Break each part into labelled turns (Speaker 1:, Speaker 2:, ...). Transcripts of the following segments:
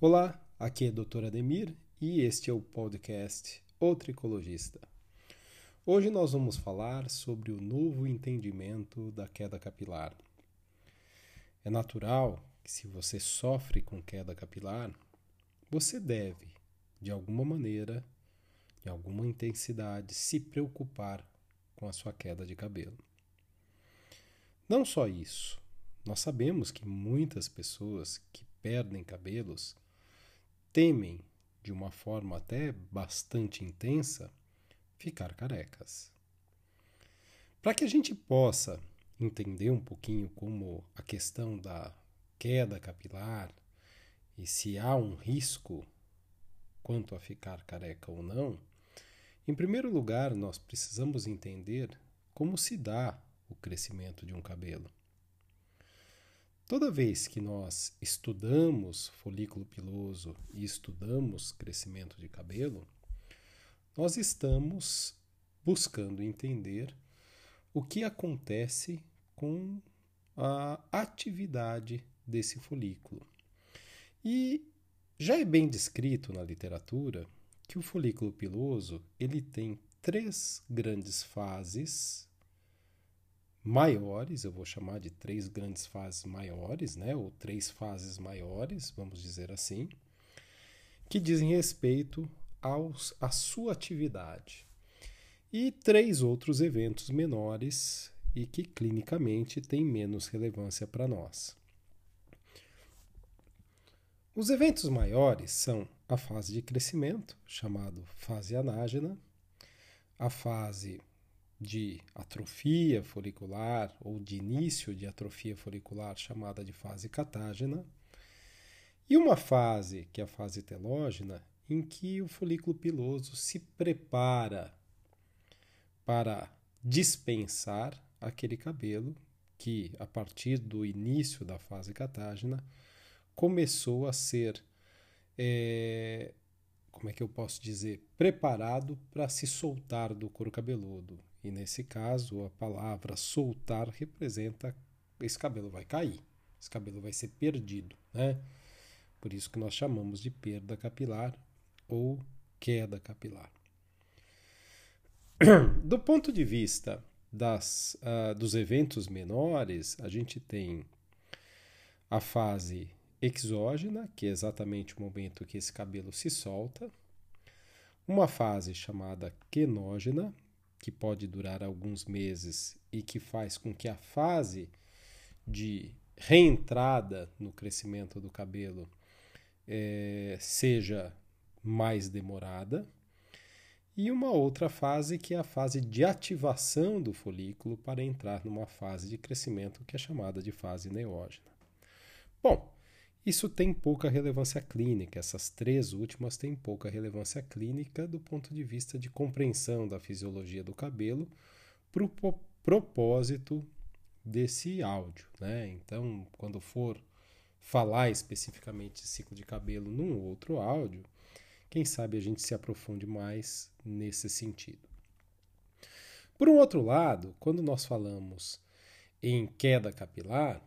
Speaker 1: Olá, aqui é Dr. Ademir e este é o podcast O Tricologista. Hoje nós vamos falar sobre o novo entendimento da queda capilar. É natural que, se você sofre com queda capilar, você deve, de alguma maneira, em alguma intensidade, se preocupar com a sua queda de cabelo. Não só isso, nós sabemos que muitas pessoas que perdem cabelos temem, de uma forma até bastante intensa, ficar carecas. Para que a gente possa entender um pouquinho como a questão da queda capilar e se há um risco quanto a ficar careca ou não, em primeiro lugar, nós precisamos entender como se dá o crescimento de um cabelo. Toda vez que nós estudamos folículo piloso e estudamos crescimento de cabelo, nós estamos buscando entender o que acontece com a atividade desse folículo. E já é bem descrito na literatura que o folículo piloso ele tem três grandes fases maiores, eu vou chamar de três grandes fases maiores, né, ou três fases maiores, vamos dizer assim, que dizem respeito aos, à sua atividade. E três outros eventos menores e que clinicamente têm menos relevância para nós. Os eventos maiores são a fase de crescimento, chamado fase anágena, a fase de atrofia folicular ou de início de atrofia folicular, chamada de fase catágena, e uma fase, que é a fase telógena, em que o folículo piloso se prepara para dispensar aquele cabelo que, a partir do início da fase catágena, começou a ser, é, como é que eu posso dizer, preparado para se soltar do couro cabeludo. E nesse caso, a palavra soltar representa esse cabelo vai cair, esse cabelo vai ser perdido, né? Por isso que nós chamamos de perda capilar ou queda capilar. Do ponto de vista das, uh, dos eventos menores, a gente tem a fase exógena, que é exatamente o momento que esse cabelo se solta, uma fase chamada quenógena, que pode durar alguns meses e que faz com que a fase de reentrada no crescimento do cabelo é, seja mais demorada. E uma outra fase que é a fase de ativação do folículo para entrar numa fase de crescimento que é chamada de fase neógena. Bom, isso tem pouca relevância clínica, essas três últimas têm pouca relevância clínica do ponto de vista de compreensão da fisiologia do cabelo para o propósito desse áudio. Né? Então, quando for falar especificamente de ciclo de cabelo num outro áudio, quem sabe a gente se aprofunde mais nesse sentido. Por um outro lado, quando nós falamos em queda capilar,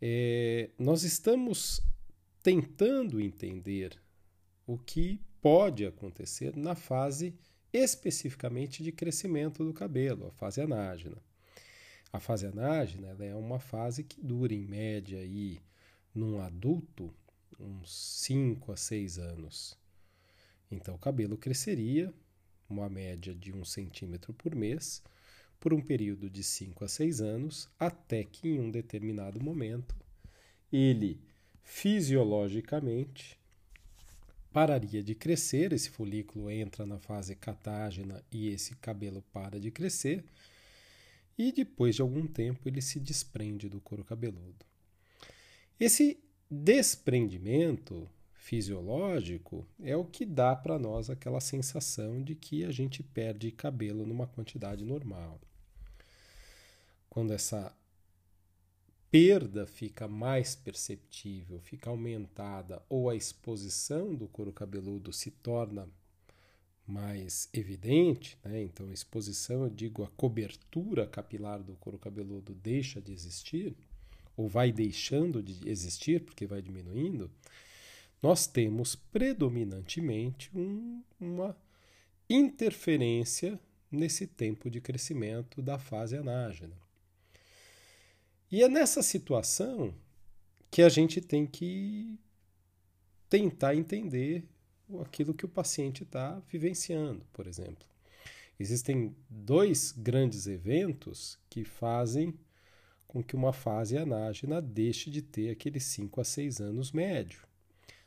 Speaker 1: é, nós estamos tentando entender o que pode acontecer na fase especificamente de crescimento do cabelo, a fase anágena. A fase anágena é uma fase que dura em média aí, num adulto uns 5 a 6 anos. Então o cabelo cresceria uma média de 1 um centímetro por mês por um período de 5 a 6 anos, até que em um determinado momento ele fisiologicamente pararia de crescer, esse folículo entra na fase catágena e esse cabelo para de crescer, e depois de algum tempo ele se desprende do couro cabeludo. Esse desprendimento fisiológico é o que dá para nós aquela sensação de que a gente perde cabelo numa quantidade normal. Quando essa perda fica mais perceptível, fica aumentada, ou a exposição do couro cabeludo se torna mais evidente, né? então exposição, eu digo, a cobertura capilar do couro cabeludo deixa de existir, ou vai deixando de existir porque vai diminuindo, nós temos predominantemente um, uma interferência nesse tempo de crescimento da fase anágena. E é nessa situação que a gente tem que tentar entender aquilo que o paciente está vivenciando, por exemplo. Existem dois grandes eventos que fazem com que uma fase anágena deixe de ter aqueles 5 a 6 anos médio.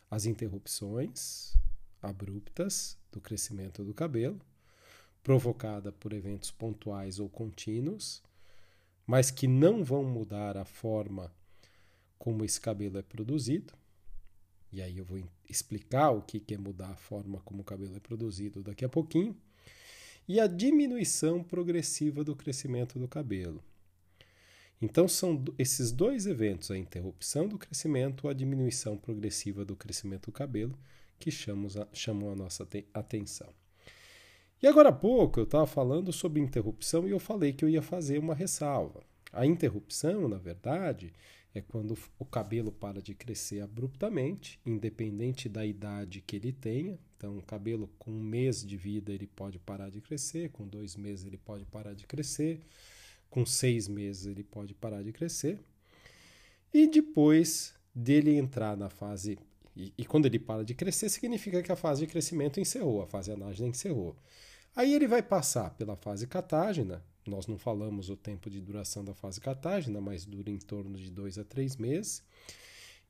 Speaker 1: As interrupções abruptas do crescimento do cabelo, provocada por eventos pontuais ou contínuos, mas que não vão mudar a forma como esse cabelo é produzido. E aí eu vou explicar o que é mudar a forma como o cabelo é produzido daqui a pouquinho e a diminuição progressiva do crescimento do cabelo. Então, são esses dois eventos, a interrupção do crescimento, a diminuição progressiva do crescimento do cabelo, que chamamos a, chamam a nossa atenção. E agora há pouco eu estava falando sobre interrupção e eu falei que eu ia fazer uma ressalva. A interrupção, na verdade, é quando o cabelo para de crescer abruptamente, independente da idade que ele tenha. Então, o cabelo com um mês de vida ele pode parar de crescer, com dois meses ele pode parar de crescer, com seis meses ele pode parar de crescer. E depois dele entrar na fase. E, e quando ele para de crescer, significa que a fase de crescimento encerrou, a fase anágena encerrou. Aí ele vai passar pela fase catágena, nós não falamos o tempo de duração da fase catágena, mas dura em torno de dois a três meses.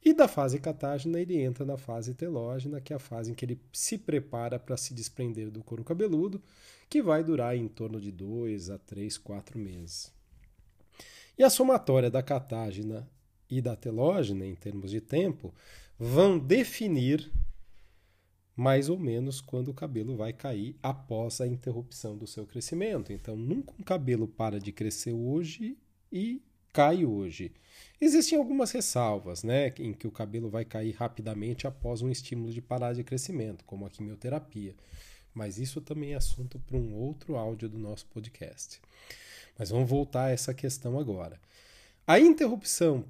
Speaker 1: E da fase catágena ele entra na fase telógena, que é a fase em que ele se prepara para se desprender do couro cabeludo, que vai durar em torno de dois a três, quatro meses. E a somatória da catágena e da telógena, em termos de tempo, vão definir mais ou menos quando o cabelo vai cair após a interrupção do seu crescimento. Então, nunca um cabelo para de crescer hoje e cai hoje. Existem algumas ressalvas, né, em que o cabelo vai cair rapidamente após um estímulo de parar de crescimento, como a quimioterapia. Mas isso também é assunto para um outro áudio do nosso podcast. Mas vamos voltar a essa questão agora. A interrupção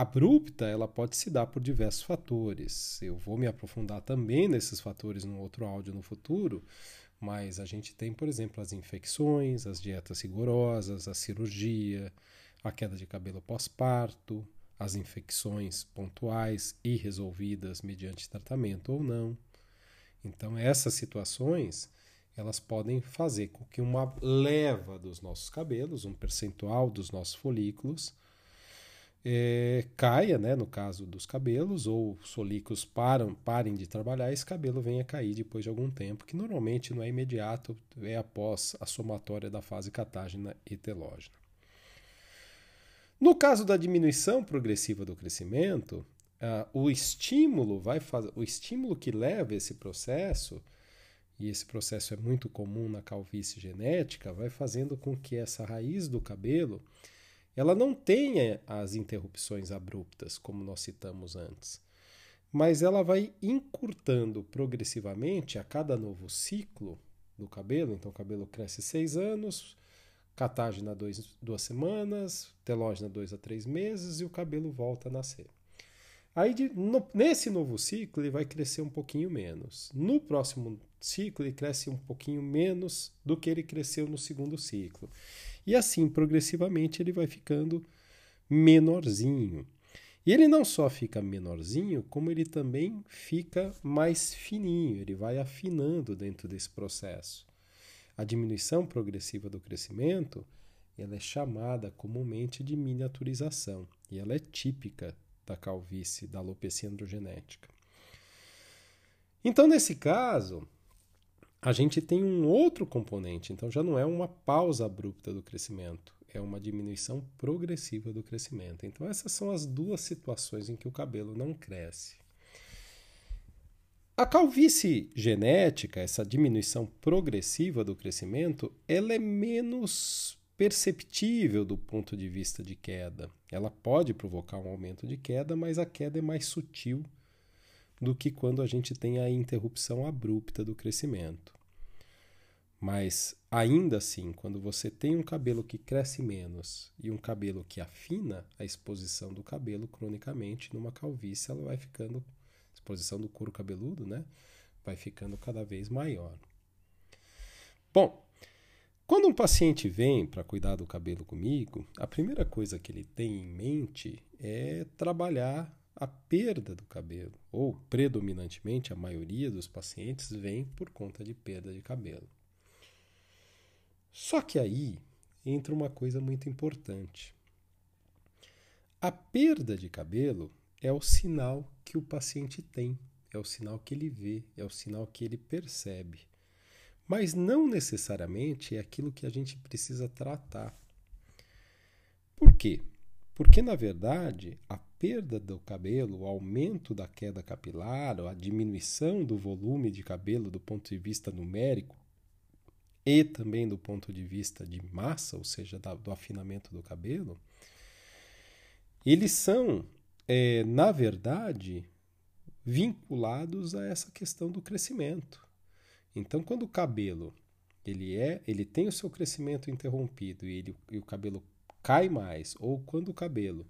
Speaker 1: abrupta, ela pode se dar por diversos fatores. Eu vou me aprofundar também nesses fatores no outro áudio no futuro, mas a gente tem, por exemplo, as infecções, as dietas rigorosas, a cirurgia, a queda de cabelo pós-parto, as infecções pontuais e resolvidas mediante tratamento ou não. Então, essas situações elas podem fazer com que uma leva dos nossos cabelos, um percentual dos nossos folículos, é, caia, né, no caso dos cabelos, ou folículos param, parem de trabalhar, esse cabelo venha cair depois de algum tempo, que normalmente não é imediato, é após a somatória da fase catágena e telógena. No caso da diminuição progressiva do crescimento, o estímulo vai fazer, o estímulo que leva esse processo, e esse processo é muito comum na calvície genética, vai fazendo com que essa raiz do cabelo ela não tenha as interrupções abruptas, como nós citamos antes, mas ela vai encurtando progressivamente a cada novo ciclo do cabelo. Então, o cabelo cresce seis anos, catágena dois, duas semanas, telógena dois a três meses e o cabelo volta a nascer. Aí, de, no, nesse novo ciclo, ele vai crescer um pouquinho menos. No próximo ciclo, ele cresce um pouquinho menos do que ele cresceu no segundo ciclo. E assim, progressivamente, ele vai ficando menorzinho. E ele não só fica menorzinho, como ele também fica mais fininho, ele vai afinando dentro desse processo. A diminuição progressiva do crescimento ela é chamada comumente de miniaturização e ela é típica da calvície, da alopecia androgenética. Então, nesse caso, a gente tem um outro componente, então já não é uma pausa abrupta do crescimento, é uma diminuição progressiva do crescimento. Então, essas são as duas situações em que o cabelo não cresce. A calvície genética, essa diminuição progressiva do crescimento, ela é menos perceptível do ponto de vista de queda. Ela pode provocar um aumento de queda, mas a queda é mais sutil do que quando a gente tem a interrupção abrupta do crescimento. Mas ainda assim, quando você tem um cabelo que cresce menos e um cabelo que afina a exposição do cabelo cronicamente numa calvície, ela vai ficando exposição do couro cabeludo, né? Vai ficando cada vez maior. Bom, quando um paciente vem para cuidar do cabelo comigo, a primeira coisa que ele tem em mente é trabalhar a perda do cabelo, ou predominantemente a maioria dos pacientes vem por conta de perda de cabelo. Só que aí entra uma coisa muito importante. A perda de cabelo é o sinal que o paciente tem, é o sinal que ele vê, é o sinal que ele percebe. Mas não necessariamente é aquilo que a gente precisa tratar. Por quê? Porque, na verdade, a perda do cabelo, o aumento da queda capilar, a diminuição do volume de cabelo do ponto de vista numérico e também do ponto de vista de massa, ou seja, do afinamento do cabelo, eles são, é, na verdade, vinculados a essa questão do crescimento. Então, quando o cabelo ele é, ele tem o seu crescimento interrompido e, ele, e o cabelo cai mais, ou quando o cabelo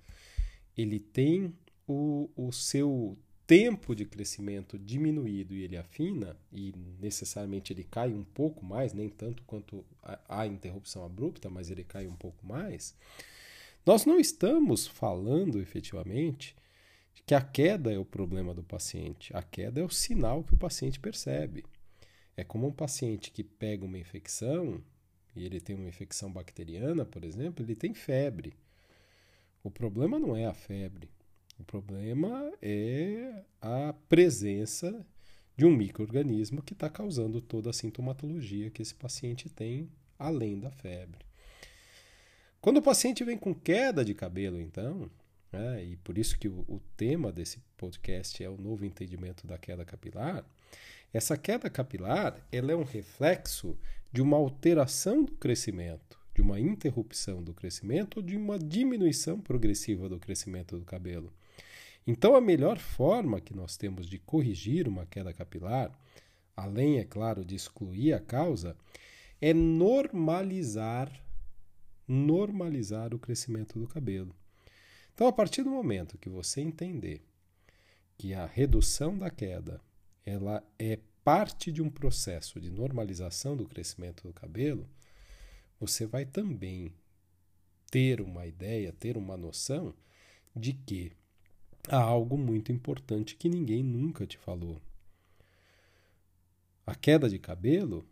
Speaker 1: ele tem o, o seu tempo de crescimento diminuído e ele afina, e necessariamente ele cai um pouco mais, nem tanto quanto a, a interrupção abrupta, mas ele cai um pouco mais, nós não estamos falando efetivamente que a queda é o problema do paciente. A queda é o sinal que o paciente percebe. É como um paciente que pega uma infecção e ele tem uma infecção bacteriana, por exemplo, ele tem febre. O problema não é a febre. O problema é a presença de um microorganismo que está causando toda a sintomatologia que esse paciente tem, além da febre. Quando o paciente vem com queda de cabelo, então, é, e por isso que o, o tema desse podcast é o novo entendimento da queda capilar, essa queda capilar ela é um reflexo de uma alteração do crescimento, de uma interrupção do crescimento ou de uma diminuição progressiva do crescimento do cabelo. Então, a melhor forma que nós temos de corrigir uma queda capilar, além, é claro, de excluir a causa, é normalizar normalizar o crescimento do cabelo. Então, a partir do momento que você entender que a redução da queda ela é parte de um processo de normalização do crescimento do cabelo, você vai também ter uma ideia, ter uma noção de que há algo muito importante que ninguém nunca te falou. A queda de cabelo,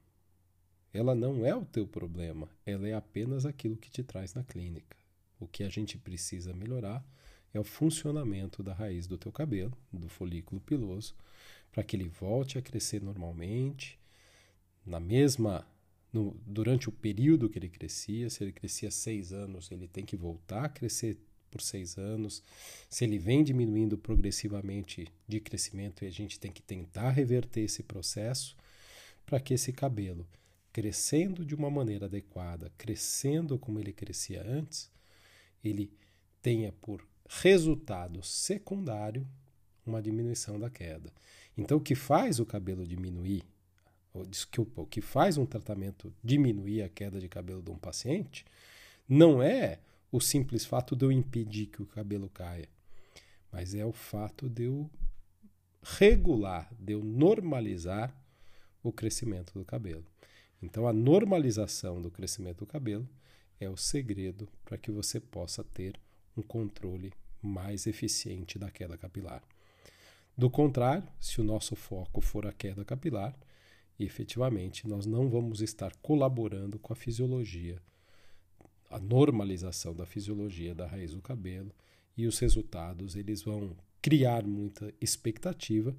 Speaker 1: ela não é o teu problema, ela é apenas aquilo que te traz na clínica. O que a gente precisa melhorar é o funcionamento da raiz do teu cabelo, do folículo piloso, para que ele volte a crescer normalmente, na mesma no, durante o período que ele crescia. Se ele crescia seis anos, ele tem que voltar a crescer por seis anos. Se ele vem diminuindo progressivamente de crescimento, a gente tem que tentar reverter esse processo para que esse cabelo, crescendo de uma maneira adequada, crescendo como ele crescia antes, ele tenha por resultado secundário uma diminuição da queda. Então, o que faz o cabelo diminuir, ou desculpa, o que faz um tratamento diminuir a queda de cabelo de um paciente, não é o simples fato de eu impedir que o cabelo caia, mas é o fato de eu regular, de eu normalizar o crescimento do cabelo. Então, a normalização do crescimento do cabelo é o segredo para que você possa ter um controle mais eficiente da queda capilar. Do contrário, se o nosso foco for a queda capilar, efetivamente nós não vamos estar colaborando com a fisiologia, a normalização da fisiologia da raiz do cabelo e os resultados eles vão criar muita expectativa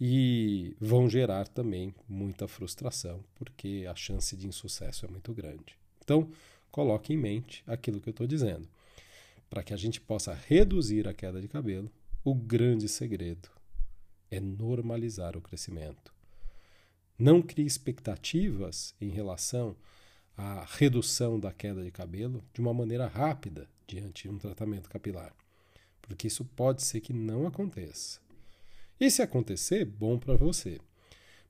Speaker 1: e vão gerar também muita frustração, porque a chance de insucesso é muito grande. Então, coloque em mente aquilo que eu estou dizendo. Para que a gente possa reduzir a queda de cabelo, o grande segredo é normalizar o crescimento. Não crie expectativas em relação à redução da queda de cabelo de uma maneira rápida diante de um tratamento capilar, porque isso pode ser que não aconteça. E se acontecer, bom para você.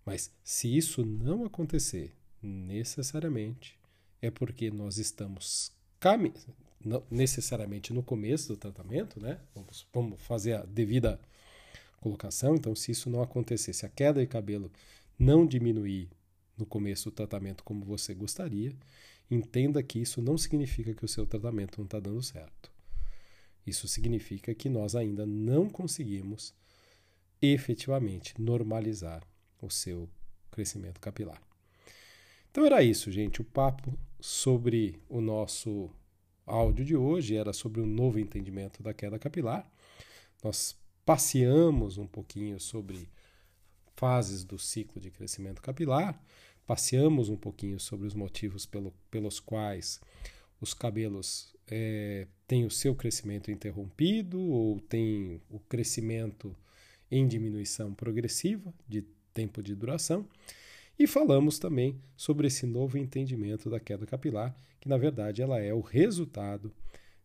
Speaker 1: Mas se isso não acontecer, necessariamente é porque nós estamos necessariamente no começo do tratamento, né? Vamos, vamos fazer a devida colocação. Então, se isso não acontecer, se a queda de cabelo não diminuir no começo do tratamento como você gostaria, entenda que isso não significa que o seu tratamento não está dando certo. Isso significa que nós ainda não conseguimos efetivamente normalizar o seu crescimento capilar. Então era isso, gente. O papo sobre o nosso áudio de hoje era sobre o novo entendimento da queda capilar. Nós passeamos um pouquinho sobre fases do ciclo de crescimento capilar, passeamos um pouquinho sobre os motivos pelo, pelos quais os cabelos é, têm o seu crescimento interrompido ou têm o crescimento em diminuição progressiva de tempo de duração. E falamos também sobre esse novo entendimento da queda capilar, que na verdade ela é o resultado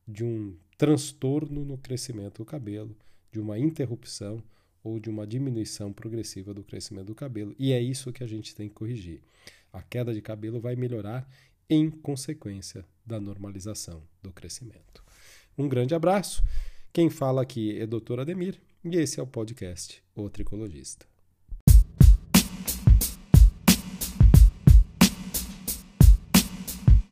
Speaker 1: de um transtorno no crescimento do cabelo, de uma interrupção ou de uma diminuição progressiva do crescimento do cabelo. E é isso que a gente tem que corrigir. A queda de cabelo vai melhorar em consequência da normalização do crescimento. Um grande abraço. Quem fala aqui é Dr. Ademir e esse é o podcast O Tricologista.